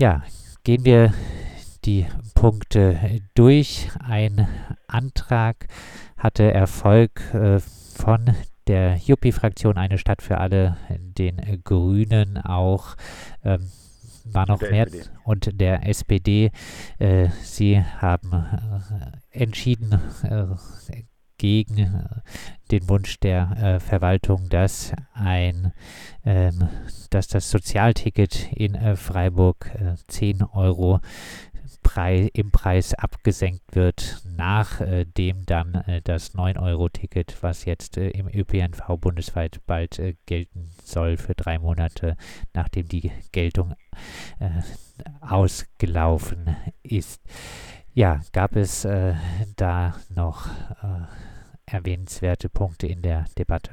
Ja, gehen wir die Punkte durch. Ein Antrag hatte Erfolg äh, von der Juppie-Fraktion Eine Stadt für alle, den Grünen auch. Ähm, war noch mehr SPD. und der SPD. Äh, sie haben äh, entschieden äh, gegen äh, den Wunsch der äh, Verwaltung, dass ein ähm, dass das Sozialticket in äh, Freiburg 10 Euro Preis, im Preis abgesenkt wird, nachdem äh, dann äh, das 9-Euro-Ticket, was jetzt äh, im ÖPNV bundesweit bald äh, gelten soll für drei Monate, nachdem die Geltung äh, ausgelaufen ist. Ja, gab es äh, da noch erwähnenswerte Punkte in der Debatte?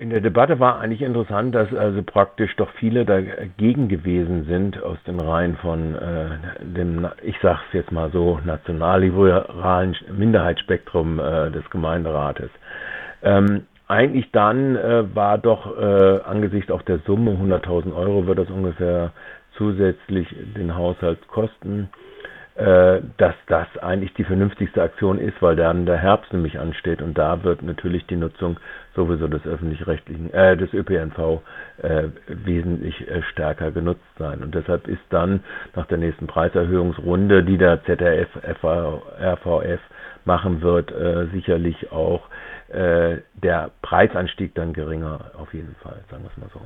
In der Debatte war eigentlich interessant, dass also praktisch doch viele dagegen gewesen sind aus den Reihen von äh, dem, ich sag's jetzt mal so, nationalliberalen Minderheitsspektrum äh, des Gemeinderates. Ähm, eigentlich dann äh, war doch äh, angesichts auch der Summe 100.000 Euro wird das ungefähr zusätzlich den Haushalt kosten dass das eigentlich die vernünftigste Aktion ist, weil dann der Herbst nämlich ansteht und da wird natürlich die Nutzung sowieso des öffentlich-rechtlichen, äh, des ÖPNV äh, wesentlich äh, stärker genutzt sein. Und deshalb ist dann nach der nächsten Preiserhöhungsrunde, die der ZDF, RVF machen wird, äh, sicherlich auch äh, der Preisanstieg dann geringer, auf jeden Fall, sagen wir es mal so.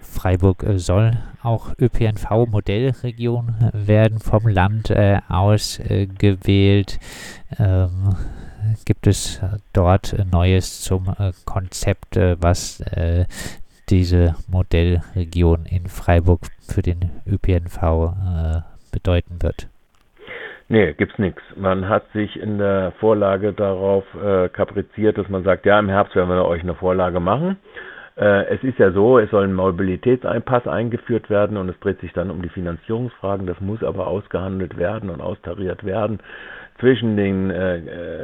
Freiburg äh, soll auch ÖPNV-Modellregion werden vom Land äh, ausgewählt. Ähm, gibt es dort Neues zum äh, Konzept, äh, was äh, diese Modellregion in Freiburg für den ÖPNV äh, bedeuten wird? Nee, gibt's nichts. Man hat sich in der Vorlage darauf äh, kapriziert, dass man sagt, ja, im Herbst werden wir euch eine Vorlage machen. Äh, es ist ja so, es soll ein Mobilitätseinpass eingeführt werden und es dreht sich dann um die Finanzierungsfragen. Das muss aber ausgehandelt werden und austariert werden zwischen den äh,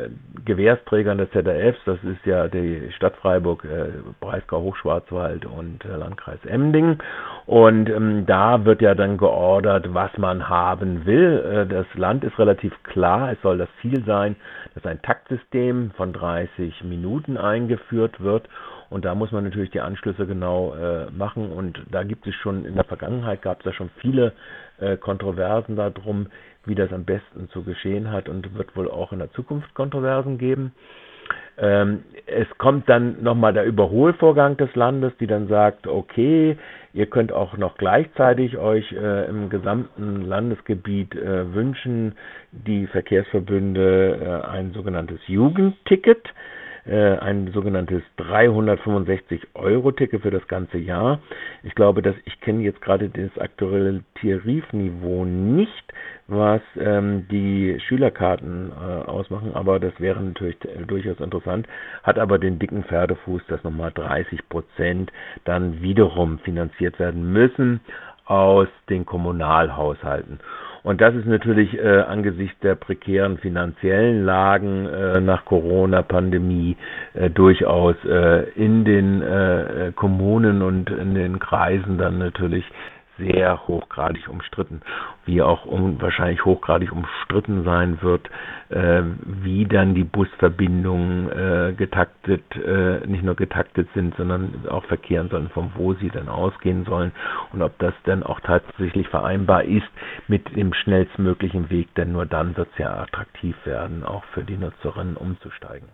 äh Gewährsträgern des ZDFs, das ist ja die Stadt Freiburg, äh, Breisgau, Hochschwarzwald und äh, Landkreis Emding. Und ähm, da wird ja dann geordert, was man haben will. Äh, das Land ist relativ klar, es soll das Ziel sein, dass ein Taktsystem von 30 Minuten eingeführt wird und da muss man natürlich die Anschlüsse genau äh, machen. Und da gibt es schon, in der Vergangenheit gab es da schon viele äh, Kontroversen darum, wie das am besten zu geschehen hat und wird wohl auch in der Zukunft Kontroversen geben. Ähm, es kommt dann nochmal der Überholvorgang des Landes, die dann sagt, okay, ihr könnt auch noch gleichzeitig euch äh, im gesamten Landesgebiet äh, wünschen, die Verkehrsverbünde äh, ein sogenanntes Jugendticket äh, ein sogenanntes 365-Euro-Ticket für das ganze Jahr. Ich glaube, dass ich kenne jetzt gerade das aktuelle Tarifniveau nicht, was ähm, die Schülerkarten äh, ausmachen, aber das wäre natürlich durchaus interessant, hat aber den dicken Pferdefuß, dass nochmal 30 Prozent dann wiederum finanziert werden müssen aus den Kommunalhaushalten. Und das ist natürlich äh, angesichts der prekären finanziellen Lagen äh, nach Corona-Pandemie äh, durchaus äh, in den äh, Kommunen und in den Kreisen dann natürlich sehr hochgradig umstritten, wie auch um, wahrscheinlich hochgradig umstritten sein wird, äh, wie dann die Busverbindungen äh, getaktet, äh, nicht nur getaktet sind, sondern auch verkehren sollen, von wo sie dann ausgehen sollen und ob das dann auch tatsächlich vereinbar ist mit dem schnellstmöglichen Weg, denn nur dann wird es ja attraktiv werden, auch für die Nutzerinnen umzusteigen.